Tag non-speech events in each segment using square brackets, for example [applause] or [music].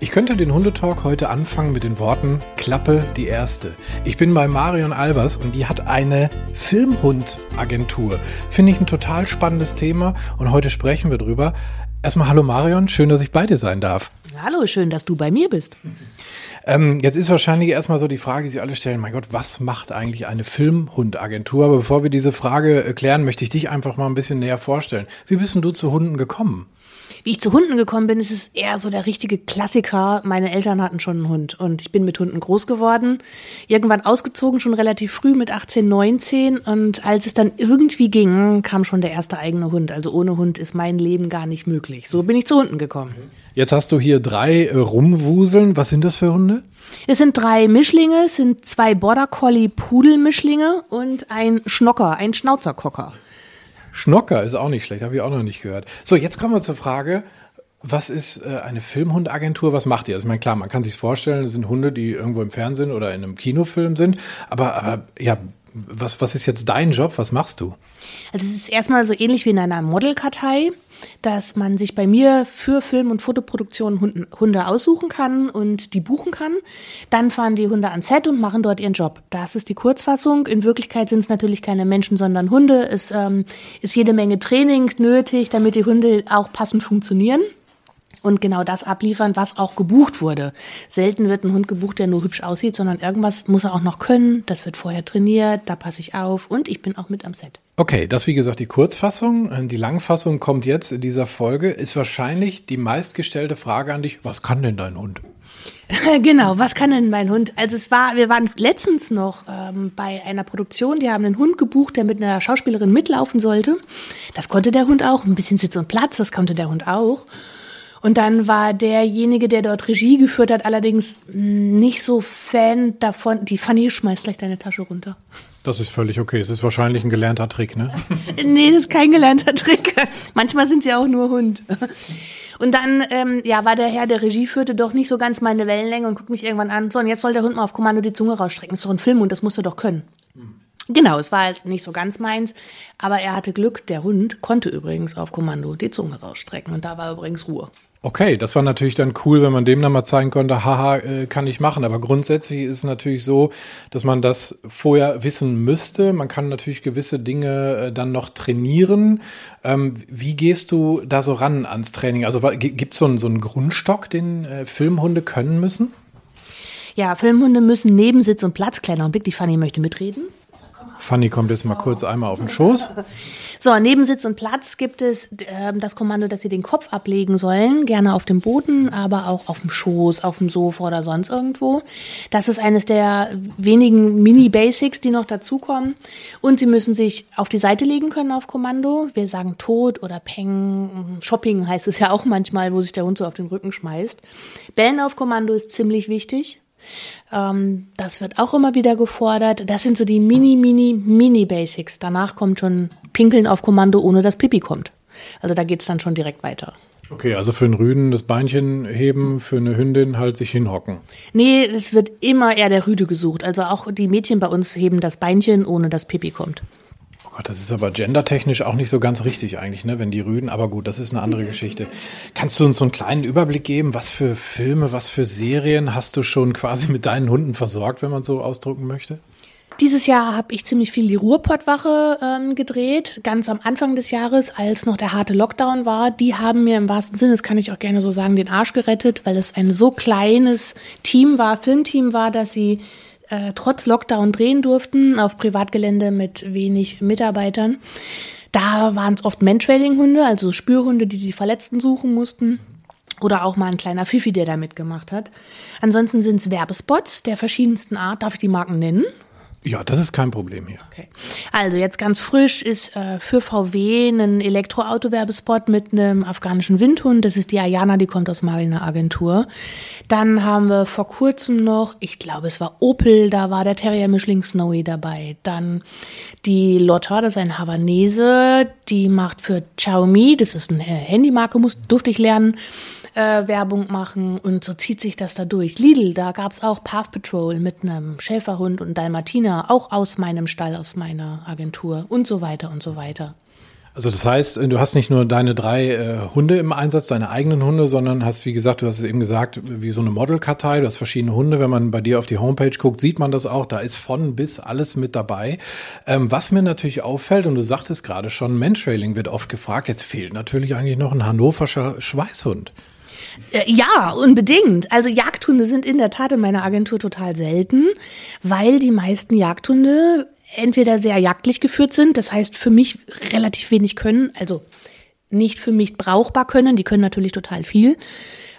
Ich könnte den Hundetalk heute anfangen mit den Worten Klappe die erste. Ich bin bei Marion Albers und die hat eine Filmhundagentur. Finde ich ein total spannendes Thema und heute sprechen wir drüber. Erstmal hallo Marion, schön, dass ich bei dir sein darf. Hallo, schön, dass du bei mir bist. Ähm, jetzt ist wahrscheinlich erstmal so die Frage, die Sie alle stellen, mein Gott, was macht eigentlich eine Filmhundagentur? Aber bevor wir diese Frage äh, klären, möchte ich dich einfach mal ein bisschen näher vorstellen. Wie bist denn du zu Hunden gekommen? Wie ich zu Hunden gekommen bin, ist es eher so der richtige Klassiker. Meine Eltern hatten schon einen Hund und ich bin mit Hunden groß geworden. Irgendwann ausgezogen, schon relativ früh mit 18, 19. Und als es dann irgendwie ging, kam schon der erste eigene Hund. Also ohne Hund ist mein Leben gar nicht möglich. So bin ich zu Hunden gekommen. Jetzt hast du hier drei äh, rumwuseln. Was sind das für Hunde? Es sind drei Mischlinge, es sind zwei Border Collie Pudel-Mischlinge und ein Schnocker, ein Schnauzerkocker. Schnocker ist auch nicht schlecht, habe ich auch noch nicht gehört. So, jetzt kommen wir zur Frage, was ist äh, eine Filmhundagentur? Was macht ihr? Also, ich meine, klar, man kann sich vorstellen, es sind Hunde, die irgendwo im Fernsehen oder in einem Kinofilm sind. Aber, aber ja, was, was ist jetzt dein Job? Was machst du? Also es ist erstmal so ähnlich wie in einer Modelkartei, dass man sich bei mir für Film- und Fotoproduktion Hunde aussuchen kann und die buchen kann. Dann fahren die Hunde ans Set und machen dort ihren Job. Das ist die Kurzfassung. In Wirklichkeit sind es natürlich keine Menschen, sondern Hunde. Es ähm, ist jede Menge Training nötig, damit die Hunde auch passend funktionieren und genau das abliefern, was auch gebucht wurde. Selten wird ein Hund gebucht, der nur hübsch aussieht, sondern irgendwas muss er auch noch können. Das wird vorher trainiert, da passe ich auf und ich bin auch mit am Set. Okay, das wie gesagt die Kurzfassung. Die Langfassung kommt jetzt in dieser Folge. Ist wahrscheinlich die meistgestellte Frage an dich, was kann denn dein Hund? [laughs] genau, was kann denn mein Hund? Also es war, wir waren letztens noch ähm, bei einer Produktion, die haben einen Hund gebucht, der mit einer Schauspielerin mitlaufen sollte. Das konnte der Hund auch. Ein bisschen Sitz und Platz, das konnte der Hund auch. Und dann war derjenige, der dort Regie geführt hat, allerdings nicht so Fan davon. Die Fanny schmeißt gleich deine Tasche runter. Das ist völlig okay. Es ist wahrscheinlich ein gelernter Trick, ne? [laughs] nee, das ist kein gelernter Trick. Manchmal sind sie auch nur Hund. Und dann, ähm, ja, war der Herr, der Regie führte, doch nicht so ganz meine Wellenlänge und guckt mich irgendwann an. So, und jetzt soll der Hund mal auf Kommando die Zunge rausstrecken. Das ist doch ein Film und das musst du doch können. Genau, es war halt nicht so ganz meins, aber er hatte Glück. Der Hund konnte übrigens auf Kommando die Zunge rausstrecken und da war übrigens Ruhe. Okay, das war natürlich dann cool, wenn man dem dann mal zeigen konnte, haha, äh, kann ich machen. Aber grundsätzlich ist es natürlich so, dass man das vorher wissen müsste. Man kann natürlich gewisse Dinge äh, dann noch trainieren. Ähm, wie gehst du da so ran ans Training? Also gibt es so, einen, so einen Grundstock, den äh, Filmhunde können müssen? Ja, Filmhunde müssen neben Sitz und Platz, kleiner Augenblick, die Fanny möchte mitreden. Fanny kommt jetzt mal kurz einmal auf den Schoß. [laughs] So, neben Sitz und Platz gibt es äh, das Kommando, dass sie den Kopf ablegen sollen, gerne auf dem Boden, aber auch auf dem Schoß, auf dem Sofa oder sonst irgendwo. Das ist eines der wenigen Mini-Basics, die noch dazukommen. Und sie müssen sich auf die Seite legen können auf Kommando. Wir sagen Tod oder Peng, Shopping heißt es ja auch manchmal, wo sich der Hund so auf den Rücken schmeißt. Bellen auf Kommando ist ziemlich wichtig. Ähm, das wird auch immer wieder gefordert. Das sind so die Mini, Mini, Mini-Basics. Danach kommt schon Pinkeln auf Kommando, ohne dass Pipi kommt. Also da geht es dann schon direkt weiter. Okay, also für einen Rüden das Beinchen heben, für eine Hündin halt sich hinhocken. Nee, es wird immer eher der Rüde gesucht. Also auch die Mädchen bei uns heben das Beinchen, ohne dass Pipi kommt. Gott, das ist aber gendertechnisch auch nicht so ganz richtig eigentlich, ne? wenn die Rüden, aber gut, das ist eine andere Geschichte. Kannst du uns so einen kleinen Überblick geben, was für Filme, was für Serien hast du schon quasi mit deinen Hunden versorgt, wenn man so ausdrücken möchte? Dieses Jahr habe ich ziemlich viel die Ruhrpottwache ähm, gedreht, ganz am Anfang des Jahres, als noch der harte Lockdown war. Die haben mir im wahrsten Sinne, das kann ich auch gerne so sagen, den Arsch gerettet, weil es ein so kleines Team war, Filmteam war, dass sie äh, trotz Lockdown drehen durften auf Privatgelände mit wenig Mitarbeitern. Da waren es oft Mantrailing-Hunde, also Spürhunde, die die Verletzten suchen mussten. Oder auch mal ein kleiner Fifi, der da mitgemacht hat. Ansonsten sind es Werbespots der verschiedensten Art. Darf ich die Marken nennen? Ja, das ist kein Problem hier. Okay. Also jetzt ganz frisch ist äh, für VW ein Elektroauto-Werbespot mit einem afghanischen Windhund. Das ist die Ayana, die kommt aus Mariner Agentur. Dann haben wir vor kurzem noch, ich glaube es war Opel, da war der Terrier-Mischling Snowy dabei. Dann die Lotta, das ist ein Havanese, die macht für Xiaomi, das ist eine Handymarke, muss, durfte ich lernen äh, Werbung machen und so zieht sich das da durch. Lidl, da gab es auch Path Patrol mit einem Schäferhund und Dalmatiner, auch aus meinem Stall, aus meiner Agentur und so weiter und so weiter. Also das heißt, du hast nicht nur deine drei äh, Hunde im Einsatz, deine eigenen Hunde, sondern hast, wie gesagt, du hast es eben gesagt, wie so eine Modelkartei, du hast verschiedene Hunde. Wenn man bei dir auf die Homepage guckt, sieht man das auch. Da ist von bis alles mit dabei. Ähm, was mir natürlich auffällt, und du sagtest gerade schon, Mentrailing wird oft gefragt, jetzt fehlt natürlich eigentlich noch ein hannoverscher Schweißhund. Äh, ja, unbedingt. Also Jagdhunde sind in der Tat in meiner Agentur total selten, weil die meisten Jagdhunde entweder sehr jagdlich geführt sind, das heißt für mich relativ wenig können, also nicht für mich brauchbar können, die können natürlich total viel.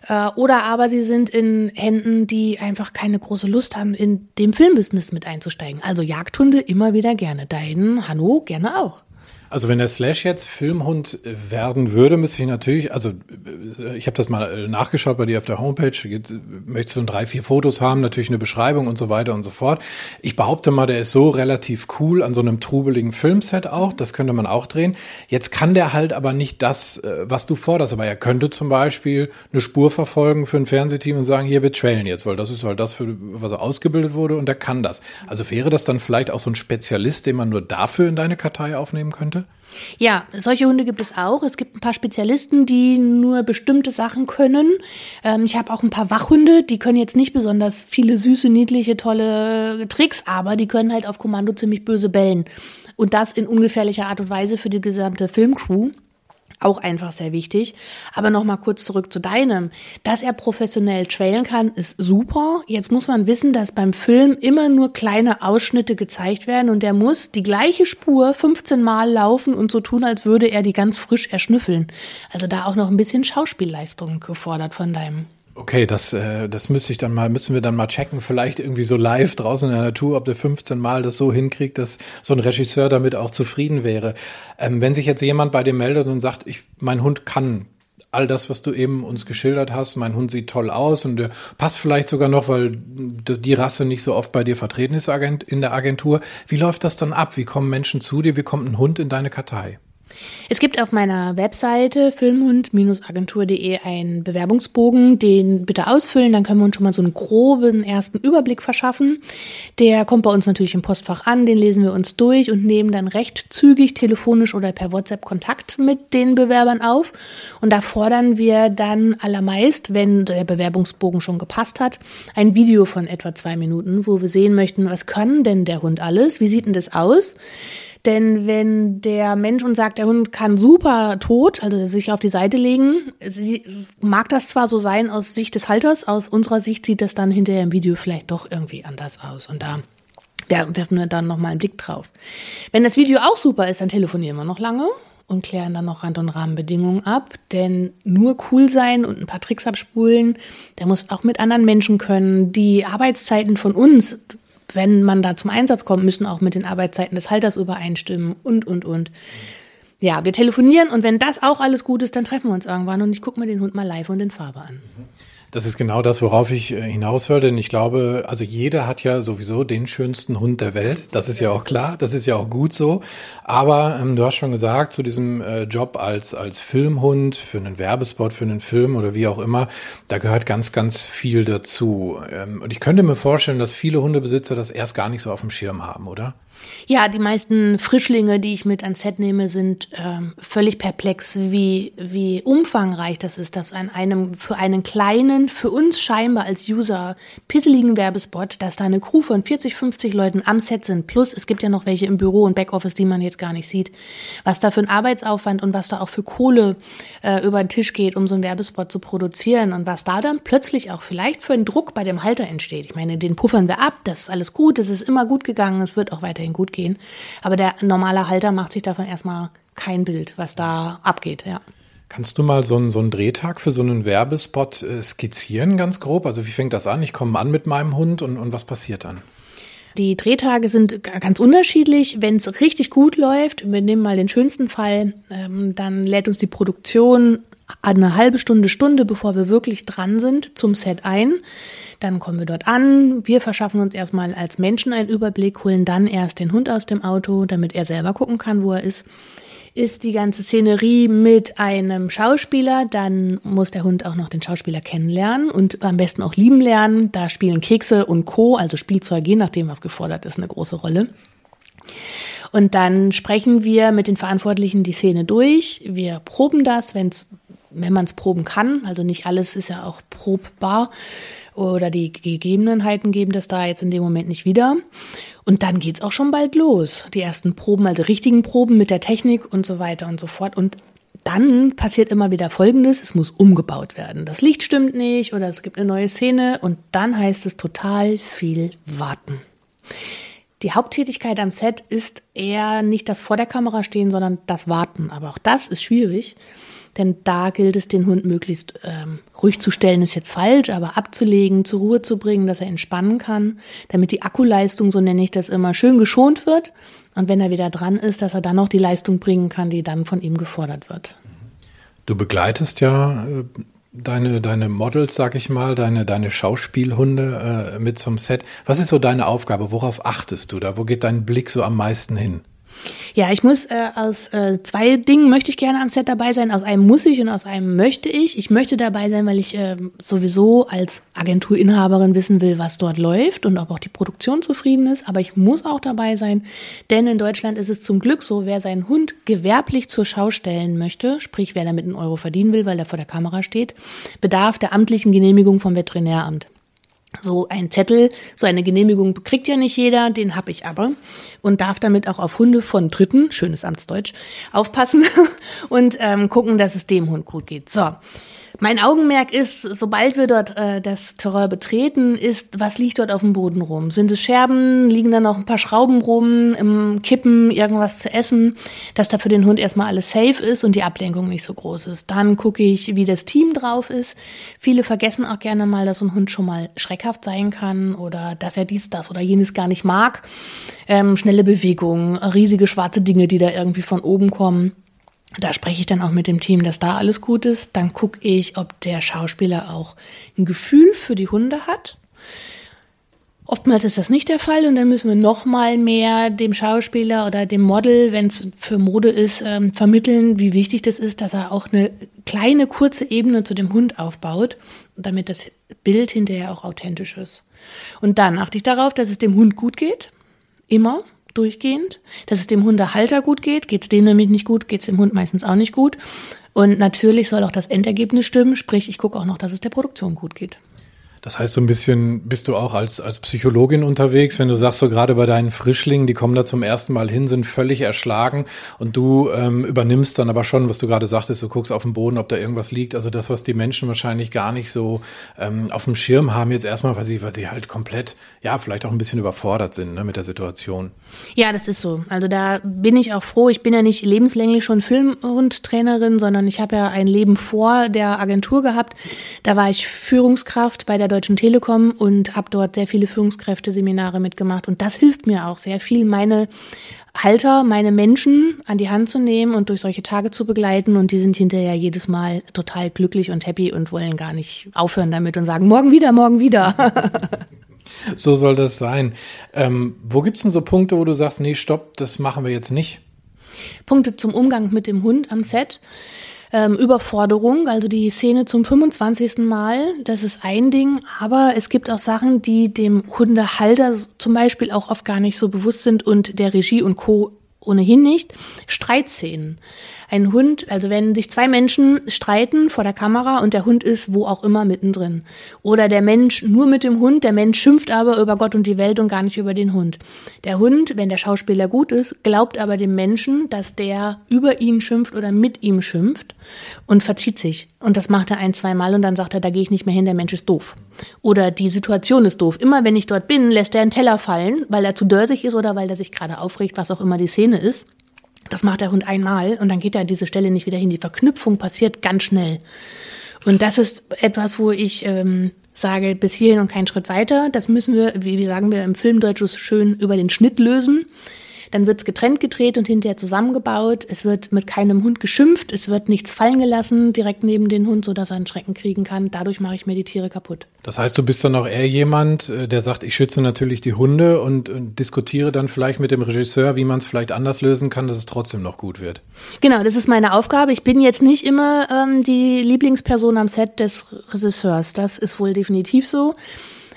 Äh, oder aber sie sind in Händen, die einfach keine große Lust haben, in dem Filmbusiness mit einzusteigen. Also Jagdhunde immer wieder gerne. Deinen Hanno gerne auch. Also wenn der Slash jetzt Filmhund werden würde, müsste ich natürlich, also äh, ich habe das mal äh, nachgeschaut bei dir auf der Homepage, möchtest du drei, vier Fotos haben, natürlich eine Beschreibung und so weiter und so fort. Ich behaupte mal, der ist so relativ cool an so einem trubeligen Filmset auch, das könnte man auch drehen. Jetzt kann der halt aber nicht das, äh, was du forderst, aber er könnte zum Beispiel eine Spur verfolgen für ein Fernsehteam und sagen, hier wir trailen jetzt, weil das ist halt das, für was er ausgebildet wurde und er kann das. Also wäre das dann vielleicht auch so ein Spezialist, den man nur dafür in deine Kartei aufnehmen könnte? Ja, solche Hunde gibt es auch. Es gibt ein paar Spezialisten, die nur bestimmte Sachen können. Ähm, ich habe auch ein paar Wachhunde, die können jetzt nicht besonders viele süße, niedliche, tolle Tricks, aber die können halt auf Kommando ziemlich böse bellen. Und das in ungefährlicher Art und Weise für die gesamte Filmcrew auch einfach sehr wichtig. Aber nochmal kurz zurück zu deinem. Dass er professionell trailen kann, ist super. Jetzt muss man wissen, dass beim Film immer nur kleine Ausschnitte gezeigt werden und der muss die gleiche Spur 15 Mal laufen und so tun, als würde er die ganz frisch erschnüffeln. Also da auch noch ein bisschen Schauspielleistung gefordert von deinem Okay, das, äh, das müsste ich dann mal, müssen wir dann mal checken, vielleicht irgendwie so live draußen in der Natur, ob der 15 Mal das so hinkriegt, dass so ein Regisseur damit auch zufrieden wäre. Ähm, wenn sich jetzt jemand bei dir meldet und sagt, ich, mein Hund kann all das, was du eben uns geschildert hast, mein Hund sieht toll aus und der passt vielleicht sogar noch, weil die Rasse nicht so oft bei dir vertreten ist in der Agentur. Wie läuft das dann ab? Wie kommen Menschen zu dir? Wie kommt ein Hund in deine Kartei? Es gibt auf meiner Webseite filmhund-agentur.de einen Bewerbungsbogen, den bitte ausfüllen, dann können wir uns schon mal so einen groben ersten Überblick verschaffen. Der kommt bei uns natürlich im Postfach an, den lesen wir uns durch und nehmen dann recht zügig telefonisch oder per WhatsApp Kontakt mit den Bewerbern auf. Und da fordern wir dann allermeist, wenn der Bewerbungsbogen schon gepasst hat, ein Video von etwa zwei Minuten, wo wir sehen möchten, was kann denn der Hund alles, wie sieht denn das aus? Denn wenn der Mensch uns sagt, der Hund kann super tot, also sich auf die Seite legen, mag das zwar so sein aus Sicht des Halters, aus unserer Sicht sieht das dann hinterher im Video vielleicht doch irgendwie anders aus. Und da werfen wir dann nochmal einen Blick drauf. Wenn das Video auch super ist, dann telefonieren wir noch lange und klären dann noch Rand- und Rahmenbedingungen ab. Denn nur cool sein und ein paar Tricks abspulen, der muss auch mit anderen Menschen können. Die Arbeitszeiten von uns, wenn man da zum Einsatz kommt, müssen auch mit den Arbeitszeiten des Halters übereinstimmen und, und, und. Ja, wir telefonieren und wenn das auch alles gut ist, dann treffen wir uns irgendwann und ich gucke mir den Hund mal live und in Farbe an. Das ist genau das, worauf ich äh, hinaus wollte. Denn ich glaube, also jeder hat ja sowieso den schönsten Hund der Welt. Das ist ja auch klar. Das ist ja auch gut so. Aber ähm, du hast schon gesagt, zu diesem äh, Job als, als Filmhund für einen Werbespot, für einen Film oder wie auch immer, da gehört ganz, ganz viel dazu. Ähm, und ich könnte mir vorstellen, dass viele Hundebesitzer das erst gar nicht so auf dem Schirm haben, oder? Ja, die meisten Frischlinge, die ich mit ans Set nehme, sind ähm, völlig perplex, wie, wie umfangreich das ist, dass an einem, für einen kleinen, für uns scheinbar als User pisseligen Werbespot, dass da eine Crew von 40, 50 Leuten am Set sind, plus es gibt ja noch welche im Büro und Backoffice, die man jetzt gar nicht sieht, was da für ein Arbeitsaufwand und was da auch für Kohle äh, über den Tisch geht, um so einen Werbespot zu produzieren und was da dann plötzlich auch vielleicht für einen Druck bei dem Halter entsteht. Ich meine, den puffern wir ab, das ist alles gut, es ist immer gut gegangen, es wird auch weiterhin gut gehen. Aber der normale Halter macht sich davon erstmal kein Bild, was da abgeht, ja. Kannst du mal so einen, so einen Drehtag für so einen Werbespot äh, skizzieren, ganz grob? Also wie fängt das an? Ich komme an mit meinem Hund und, und was passiert dann? Die Drehtage sind ganz unterschiedlich. Wenn es richtig gut läuft, wir nehmen mal den schönsten Fall, ähm, dann lädt uns die Produktion eine halbe Stunde, Stunde, bevor wir wirklich dran sind, zum Set ein. Dann kommen wir dort an. Wir verschaffen uns erstmal als Menschen einen Überblick, holen dann erst den Hund aus dem Auto, damit er selber gucken kann, wo er ist. Ist die ganze Szenerie mit einem Schauspieler, dann muss der Hund auch noch den Schauspieler kennenlernen und am besten auch lieben lernen. Da spielen Kekse und Co., also Spielzeug, je nachdem, was gefordert ist, eine große Rolle. Und dann sprechen wir mit den Verantwortlichen die Szene durch. Wir proben das, wenn's, wenn man es proben kann. Also nicht alles ist ja auch probbar oder die Gegebenheiten geben das da jetzt in dem Moment nicht wieder. Und dann geht's auch schon bald los. Die ersten Proben, also richtigen Proben mit der Technik und so weiter und so fort. Und dann passiert immer wieder Folgendes, es muss umgebaut werden. Das Licht stimmt nicht oder es gibt eine neue Szene und dann heißt es total viel warten. Die Haupttätigkeit am Set ist eher nicht das vor der Kamera stehen, sondern das Warten. Aber auch das ist schwierig, denn da gilt es, den Hund möglichst ähm, ruhig zu stellen, ist jetzt falsch, aber abzulegen, zur Ruhe zu bringen, dass er entspannen kann, damit die Akkuleistung, so nenne ich das immer, schön geschont wird. Und wenn er wieder dran ist, dass er dann noch die Leistung bringen kann, die dann von ihm gefordert wird. Du begleitest ja äh, deine, deine Models, sag ich mal, deine, deine Schauspielhunde äh, mit zum Set. Was ist so deine Aufgabe? Worauf achtest du da? Wo geht dein Blick so am meisten hin? Ja, ich muss äh, aus äh, zwei Dingen möchte ich gerne am Set dabei sein. Aus einem muss ich und aus einem möchte ich. Ich möchte dabei sein, weil ich äh, sowieso als Agenturinhaberin wissen will, was dort läuft und ob auch die Produktion zufrieden ist. Aber ich muss auch dabei sein, denn in Deutschland ist es zum Glück so, wer seinen Hund gewerblich zur Schau stellen möchte, sprich wer damit einen Euro verdienen will, weil er vor der Kamera steht, bedarf der amtlichen Genehmigung vom Veterinäramt. So ein Zettel, so eine Genehmigung kriegt ja nicht jeder, den habe ich aber und darf damit auch auf Hunde von Dritten, schönes Amtsdeutsch, aufpassen [laughs] und ähm, gucken, dass es dem Hund gut geht. So, mein Augenmerk ist, sobald wir dort äh, das Terrain betreten, ist, was liegt dort auf dem Boden rum? Sind es Scherben? Liegen da noch ein paar Schrauben rum? Im Kippen irgendwas zu essen? Dass da für den Hund erstmal alles safe ist und die Ablenkung nicht so groß ist. Dann gucke ich, wie das Team drauf ist. Viele vergessen auch gerne mal, dass ein Hund schon mal schreckhaft sein kann oder dass er dies, das oder jenes gar nicht mag. Ähm, schnelle Bewegungen, riesige schwarze Dinge, die da irgendwie von oben kommen. Da spreche ich dann auch mit dem Team, dass da alles gut ist. Dann gucke ich, ob der Schauspieler auch ein Gefühl für die Hunde hat. Oftmals ist das nicht der Fall und dann müssen wir noch mal mehr dem Schauspieler oder dem Model, wenn es für Mode ist, ähm, vermitteln, wie wichtig das ist, dass er auch eine kleine kurze Ebene zu dem Hund aufbaut, damit das Bild hinterher auch authentisch ist. Und dann achte ich darauf, dass es dem Hund gut geht, immer durchgehend, dass es dem Hundehalter gut geht. Geht es dem nämlich nicht gut, geht es dem Hund meistens auch nicht gut. Und natürlich soll auch das Endergebnis stimmen, sprich, ich gucke auch noch, dass es der Produktion gut geht. Das heißt, so ein bisschen bist du auch als, als Psychologin unterwegs, wenn du sagst, so gerade bei deinen Frischlingen, die kommen da zum ersten Mal hin, sind völlig erschlagen und du ähm, übernimmst dann aber schon, was du gerade sagtest, du guckst auf den Boden, ob da irgendwas liegt. Also das, was die Menschen wahrscheinlich gar nicht so ähm, auf dem Schirm haben, jetzt erstmal, weil sie, weil sie halt komplett, ja, vielleicht auch ein bisschen überfordert sind ne, mit der Situation. Ja, das ist so. Also da bin ich auch froh. Ich bin ja nicht lebenslänglich schon Filmhundtrainerin, sondern ich habe ja ein Leben vor der Agentur gehabt. Da war ich Führungskraft bei der Deutschen Telekom und habe dort sehr viele Führungskräfte-Seminare mitgemacht. Und das hilft mir auch sehr viel, meine Halter, meine Menschen an die Hand zu nehmen und durch solche Tage zu begleiten. Und die sind hinterher jedes Mal total glücklich und happy und wollen gar nicht aufhören damit und sagen, morgen wieder, morgen wieder. [laughs] so soll das sein. Ähm, wo es denn so Punkte, wo du sagst, nee, stopp, das machen wir jetzt nicht? Punkte zum Umgang mit dem Hund am Set ähm, Überforderung, also die Szene zum 25. Mal, das ist ein Ding, aber es gibt auch Sachen, die dem Hundehalter zum Beispiel auch oft gar nicht so bewusst sind und der Regie und Co ohnehin nicht. Streitszenen. Ein Hund, also wenn sich zwei Menschen streiten vor der Kamera und der Hund ist wo auch immer mittendrin. Oder der Mensch nur mit dem Hund, der Mensch schimpft aber über Gott und die Welt und gar nicht über den Hund. Der Hund, wenn der Schauspieler gut ist, glaubt aber dem Menschen, dass der über ihn schimpft oder mit ihm schimpft und verzieht sich. Und das macht er ein, zwei Mal und dann sagt er, da gehe ich nicht mehr hin, der Mensch ist doof. Oder die Situation ist doof. Immer wenn ich dort bin, lässt er einen Teller fallen, weil er zu dörsig ist oder weil er sich gerade aufregt, was auch immer die Szene ist. Das macht der Hund einmal und dann geht er an diese Stelle nicht wieder hin. Die Verknüpfung passiert ganz schnell. Und das ist etwas, wo ich ähm, sage, bis hierhin und keinen Schritt weiter. Das müssen wir, wie sagen wir im Filmdeutsch schön, über den Schnitt lösen. Dann wird's getrennt gedreht und hinterher zusammengebaut. Es wird mit keinem Hund geschimpft. Es wird nichts fallen gelassen direkt neben den Hund, sodass er einen Schrecken kriegen kann. Dadurch mache ich mir die Tiere kaputt. Das heißt, du bist dann auch eher jemand, äh, der sagt, ich schütze natürlich die Hunde und, und diskutiere dann vielleicht mit dem Regisseur, wie man es vielleicht anders lösen kann, dass es trotzdem noch gut wird. Genau, das ist meine Aufgabe. Ich bin jetzt nicht immer ähm, die Lieblingsperson am Set des Regisseurs. Das ist wohl definitiv so.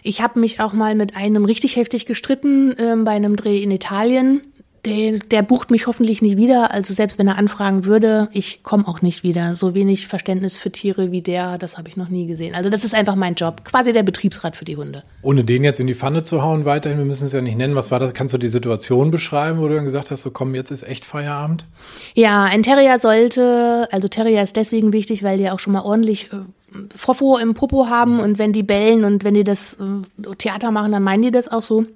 Ich habe mich auch mal mit einem richtig heftig gestritten ähm, bei einem Dreh in Italien der, der bucht mich hoffentlich nicht wieder. Also selbst wenn er anfragen würde, ich komme auch nicht wieder. So wenig Verständnis für Tiere wie der, das habe ich noch nie gesehen. Also das ist einfach mein Job, quasi der Betriebsrat für die Hunde. Ohne den jetzt in die Pfanne zu hauen weiterhin, wir müssen es ja nicht nennen. Was war das? Kannst du die Situation beschreiben, wo du dann gesagt hast, so komm, jetzt ist echt Feierabend? Ja, ein Terrier sollte, also Terrier ist deswegen wichtig, weil die auch schon mal ordentlich äh, Fofo im Popo haben und wenn die bellen und wenn die das äh, Theater machen, dann meinen die das auch so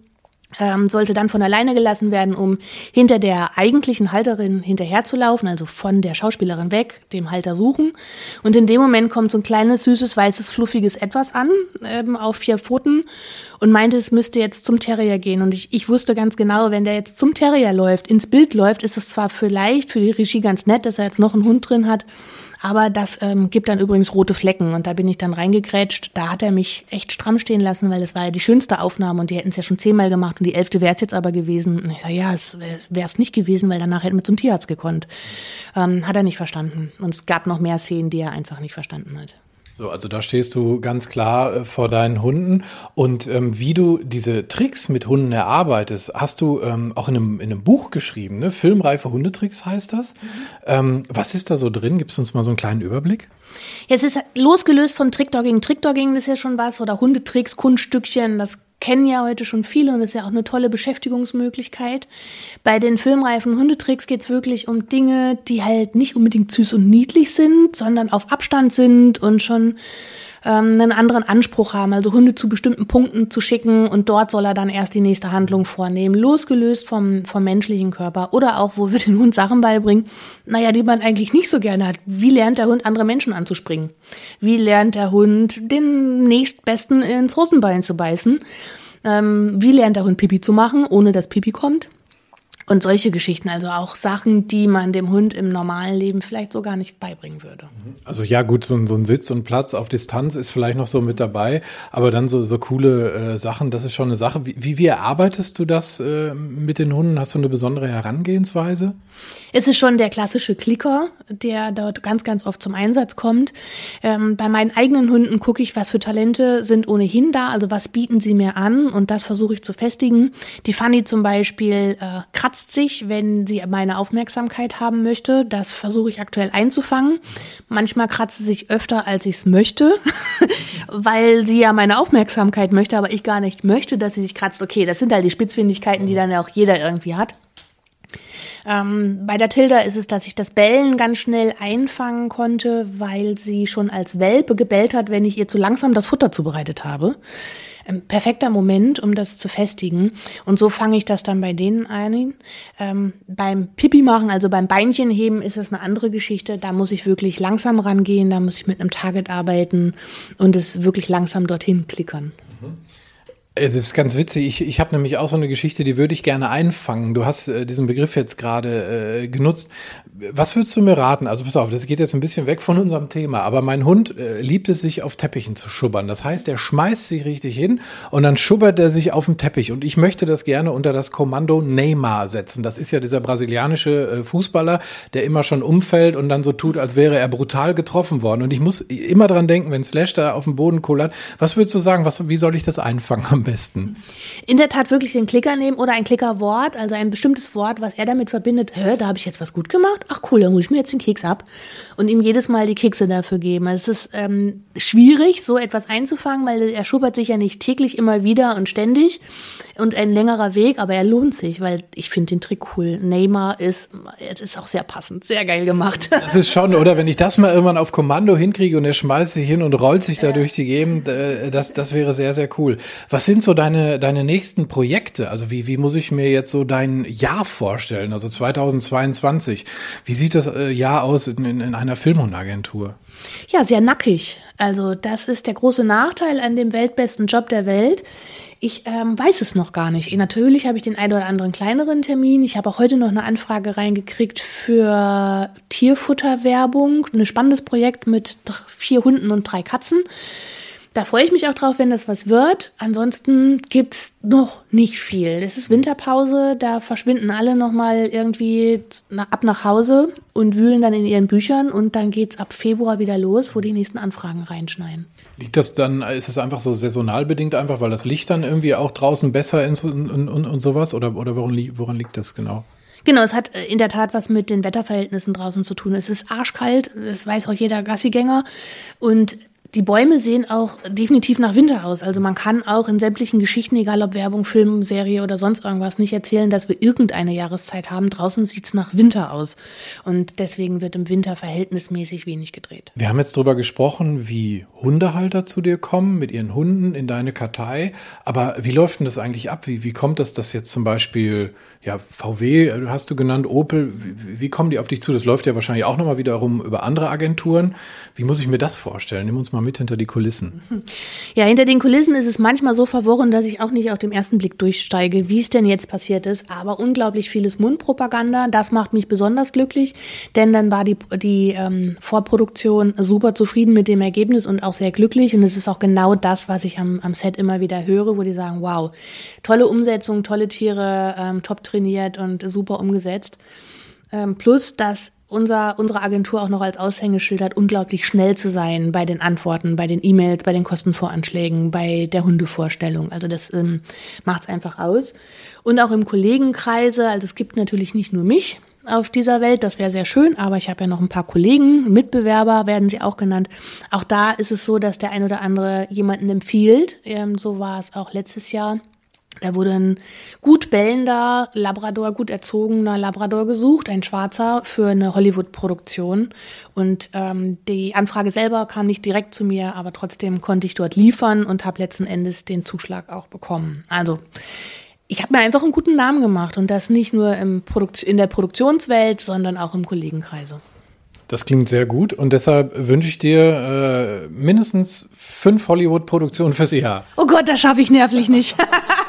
ähm, sollte dann von alleine gelassen werden, um hinter der eigentlichen Halterin hinterherzulaufen, also von der Schauspielerin weg, dem Halter suchen. Und in dem Moment kommt so ein kleines, süßes, weißes, fluffiges Etwas an, ähm, auf vier Pfoten und meinte, es müsste jetzt zum Terrier gehen. Und ich, ich wusste ganz genau, wenn der jetzt zum Terrier läuft, ins Bild läuft, ist es zwar vielleicht für die Regie ganz nett, dass er jetzt noch einen Hund drin hat, aber das ähm, gibt dann übrigens rote Flecken und da bin ich dann reingegrätscht. Da hat er mich echt stramm stehen lassen, weil das war ja die schönste Aufnahme und die hätten es ja schon zehnmal gemacht und die elfte wäre es jetzt aber gewesen. Und ich sage, ja, es wäre es nicht gewesen, weil danach hätten wir zum Tierarzt gekonnt. Ähm, hat er nicht verstanden. Und es gab noch mehr Szenen, die er einfach nicht verstanden hat. So, also da stehst du ganz klar äh, vor deinen Hunden. Und ähm, wie du diese Tricks mit Hunden erarbeitest, hast du ähm, auch in einem, in einem Buch geschrieben, ne? Filmreife Hundetricks heißt das. Mhm. Ähm, was ist da so drin? Gibst du uns mal so einen kleinen Überblick? Jetzt ist losgelöst von Trickdogging. Trickdogging ist ja schon was oder Hundetricks, Kunststückchen, das kennen ja heute schon viele und ist ja auch eine tolle Beschäftigungsmöglichkeit. Bei den filmreifen Hundetricks geht's wirklich um Dinge, die halt nicht unbedingt süß und niedlich sind, sondern auf Abstand sind und schon ähm, einen anderen Anspruch haben, also Hunde zu bestimmten Punkten zu schicken und dort soll er dann erst die nächste Handlung vornehmen, losgelöst vom, vom menschlichen Körper oder auch, wo wir den Hund Sachen beibringen, naja, die man eigentlich nicht so gerne hat. Wie lernt der Hund andere Menschen anzuspringen? Wie lernt der Hund den nächstbesten ins Hosenbein zu beißen? Ähm, wie lernt der Hund Pipi zu machen, ohne dass Pipi kommt? Und solche Geschichten, also auch Sachen, die man dem Hund im normalen Leben vielleicht so gar nicht beibringen würde. Also ja, gut, so, so ein Sitz und Platz auf Distanz ist vielleicht noch so mit dabei, aber dann so, so coole äh, Sachen, das ist schon eine Sache. Wie, wie, wie erarbeitest du das äh, mit den Hunden? Hast du eine besondere Herangehensweise? Es ist schon der klassische Klicker, der dort ganz, ganz oft zum Einsatz kommt. Ähm, bei meinen eigenen Hunden gucke ich, was für Talente sind ohnehin da, also was bieten sie mir an und das versuche ich zu festigen. Die Fanny zum Beispiel äh, kratzt sich, wenn sie meine Aufmerksamkeit haben möchte. Das versuche ich aktuell einzufangen. Manchmal kratzt sie sich öfter, als ich es möchte, [laughs] weil sie ja meine Aufmerksamkeit möchte, aber ich gar nicht möchte, dass sie sich kratzt. Okay, das sind halt die Spitzfindigkeiten, die dann ja auch jeder irgendwie hat. Ähm, bei der Tilda ist es, dass ich das Bellen ganz schnell einfangen konnte, weil sie schon als Welpe gebellt hat, wenn ich ihr zu langsam das Futter zubereitet habe. Ein perfekter Moment, um das zu festigen. Und so fange ich das dann bei denen ein. Ähm, beim Pipi machen, also beim Beinchenheben, ist es eine andere Geschichte. Da muss ich wirklich langsam rangehen, da muss ich mit einem Target arbeiten und es wirklich langsam dorthin klickern. Mhm. Es ist ganz witzig. Ich, ich habe nämlich auch so eine Geschichte, die würde ich gerne einfangen. Du hast äh, diesen Begriff jetzt gerade äh, genutzt. Was würdest du mir raten? Also pass auf, das geht jetzt ein bisschen weg von unserem Thema, aber mein Hund äh, liebt es, sich auf Teppichen zu schubbern. Das heißt, er schmeißt sich richtig hin und dann schubbert er sich auf den Teppich. Und ich möchte das gerne unter das Kommando Neymar setzen. Das ist ja dieser brasilianische äh, Fußballer, der immer schon umfällt und dann so tut, als wäre er brutal getroffen worden. Und ich muss immer dran denken, wenn Slash da auf dem Boden kullert. Was würdest du sagen? Was, wie soll ich das einfangen am besten? In der Tat wirklich den Klicker nehmen oder ein Klickerwort, also ein bestimmtes Wort, was er damit verbindet. Hä, da habe ich jetzt was gut gemacht? ach cool, dann hole ich mir jetzt den Keks ab und ihm jedes Mal die Kekse dafür geben. Also es ist ähm, schwierig, so etwas einzufangen, weil er schubbert sich ja nicht täglich immer wieder und ständig und ein längerer Weg, aber er lohnt sich, weil ich finde den Trick cool. Neymar ist, ist auch sehr passend, sehr geil gemacht. Das ist schon, oder wenn ich das mal irgendwann auf Kommando hinkriege und er schmeißt sich hin und rollt sich da ja. durch die Gegend, äh, das, das wäre sehr, sehr cool. Was sind so deine, deine nächsten Projekte? Also wie, wie muss ich mir jetzt so dein Jahr vorstellen? Also 2022. Wie sieht das äh, Jahr aus in, in, in einer Filmhundagentur? Ja, sehr nackig. Also das ist der große Nachteil an dem weltbesten Job der Welt. Ich ähm, weiß es noch gar nicht. Natürlich habe ich den einen oder anderen kleineren Termin. Ich habe auch heute noch eine Anfrage reingekriegt für Tierfutterwerbung. Ein spannendes Projekt mit vier Hunden und drei Katzen. Da freue ich mich auch drauf, wenn das was wird. Ansonsten gibt's noch nicht viel. Es ist Winterpause, da verschwinden alle nochmal irgendwie ab nach Hause und wühlen dann in ihren Büchern und dann geht's ab Februar wieder los, wo die nächsten Anfragen reinschneiden. Liegt das dann, ist es einfach so saisonal bedingt einfach, weil das Licht dann irgendwie auch draußen besser ist und, und, und, und sowas? Oder, oder woran, woran liegt das genau? Genau, es hat äh, in der Tat was mit den Wetterverhältnissen draußen zu tun. Es ist arschkalt, das weiß auch jeder Gassigänger. Und die Bäume sehen auch definitiv nach Winter aus. Also man kann auch in sämtlichen Geschichten, egal ob Werbung, Film, Serie oder sonst irgendwas, nicht erzählen, dass wir irgendeine Jahreszeit haben. Draußen sieht's nach Winter aus. Und deswegen wird im Winter verhältnismäßig wenig gedreht. Wir haben jetzt darüber gesprochen, wie Hundehalter zu dir kommen mit ihren Hunden in deine Kartei. Aber wie läuft denn das eigentlich ab? Wie, wie kommt das, dass jetzt zum Beispiel ja, VW hast du genannt, Opel, wie, wie kommen die auf dich zu? Das läuft ja wahrscheinlich auch nochmal wiederum über andere Agenturen. Wie muss ich mir das vorstellen? Nimm uns mal mit hinter die Kulissen. [laughs] Ja, hinter den Kulissen ist es manchmal so verworren, dass ich auch nicht auf den ersten Blick durchsteige, wie es denn jetzt passiert ist. Aber unglaublich vieles Mundpropaganda, das macht mich besonders glücklich, denn dann war die, die ähm, Vorproduktion super zufrieden mit dem Ergebnis und auch sehr glücklich. Und es ist auch genau das, was ich am, am Set immer wieder höre, wo die sagen, wow, tolle Umsetzung, tolle Tiere, ähm, top trainiert und super umgesetzt. Ähm, plus, dass unser, unsere Agentur auch noch als Aushängeschild hat, unglaublich schnell zu sein bei den Antworten, bei den E-Mails, bei den Kostenvoranschlägen, bei der Hundevorstellung. Also das ähm, macht es einfach aus. Und auch im Kollegenkreise, also es gibt natürlich nicht nur mich auf dieser Welt, das wäre sehr schön, aber ich habe ja noch ein paar Kollegen, Mitbewerber werden sie auch genannt. Auch da ist es so, dass der ein oder andere jemanden empfiehlt. Ähm, so war es auch letztes Jahr da wurde ein gut bellender Labrador, gut erzogener Labrador gesucht, ein Schwarzer für eine Hollywood-Produktion. Und ähm, die Anfrage selber kam nicht direkt zu mir, aber trotzdem konnte ich dort liefern und habe letzten Endes den Zuschlag auch bekommen. Also ich habe mir einfach einen guten Namen gemacht und das nicht nur in der Produktionswelt, sondern auch im Kollegenkreise. Das klingt sehr gut und deshalb wünsche ich dir äh, mindestens fünf Hollywood-Produktionen fürs Jahr. Oh Gott, das schaffe ich nervlich nicht. [laughs]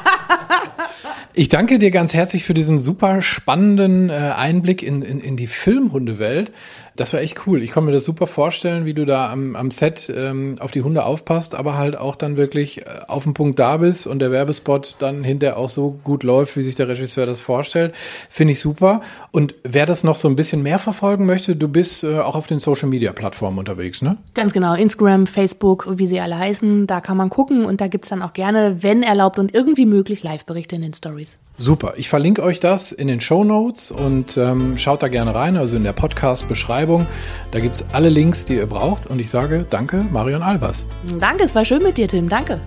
Ich danke dir ganz herzlich für diesen super spannenden äh, Einblick in, in, in die Filmhundewelt. Das war echt cool. Ich kann mir das super vorstellen, wie du da am, am Set ähm, auf die Hunde aufpasst, aber halt auch dann wirklich äh, auf den Punkt da bist und der Werbespot dann hinterher auch so gut läuft, wie sich der Regisseur das vorstellt. Finde ich super. Und wer das noch so ein bisschen mehr verfolgen möchte, du bist äh, auch auf den Social Media Plattformen unterwegs, ne? Ganz genau. Instagram, Facebook, wie sie alle heißen, da kann man gucken und da gibt's dann auch gerne, wenn erlaubt und irgendwie möglich, Live-Berichte in den Stories. Super. Ich verlinke euch das in den Show Notes und ähm, schaut da gerne rein, also in der Podcast-Beschreibung. Da gibt es alle Links, die ihr braucht. Und ich sage danke, Marion Albers. Danke, es war schön mit dir, Tim. Danke.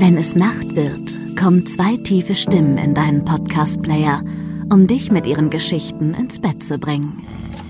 Wenn es Nacht wird, kommen zwei tiefe Stimmen in deinen Podcast-Player, um dich mit ihren Geschichten ins Bett zu bringen.